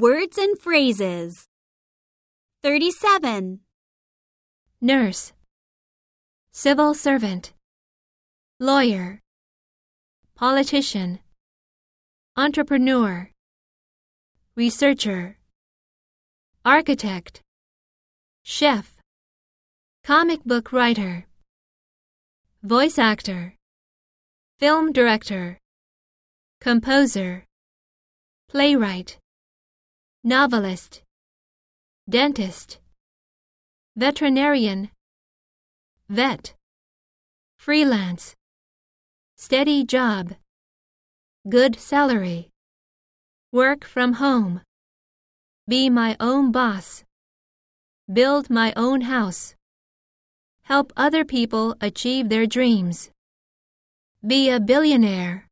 Words and phrases. 37. nurse, civil servant, lawyer, politician, entrepreneur, researcher, architect, chef, comic book writer, voice actor, film director, composer, playwright, novelist, dentist, veterinarian, vet, freelance, steady job, good salary, work from home, be my own boss, build my own house, help other people achieve their dreams, be a billionaire.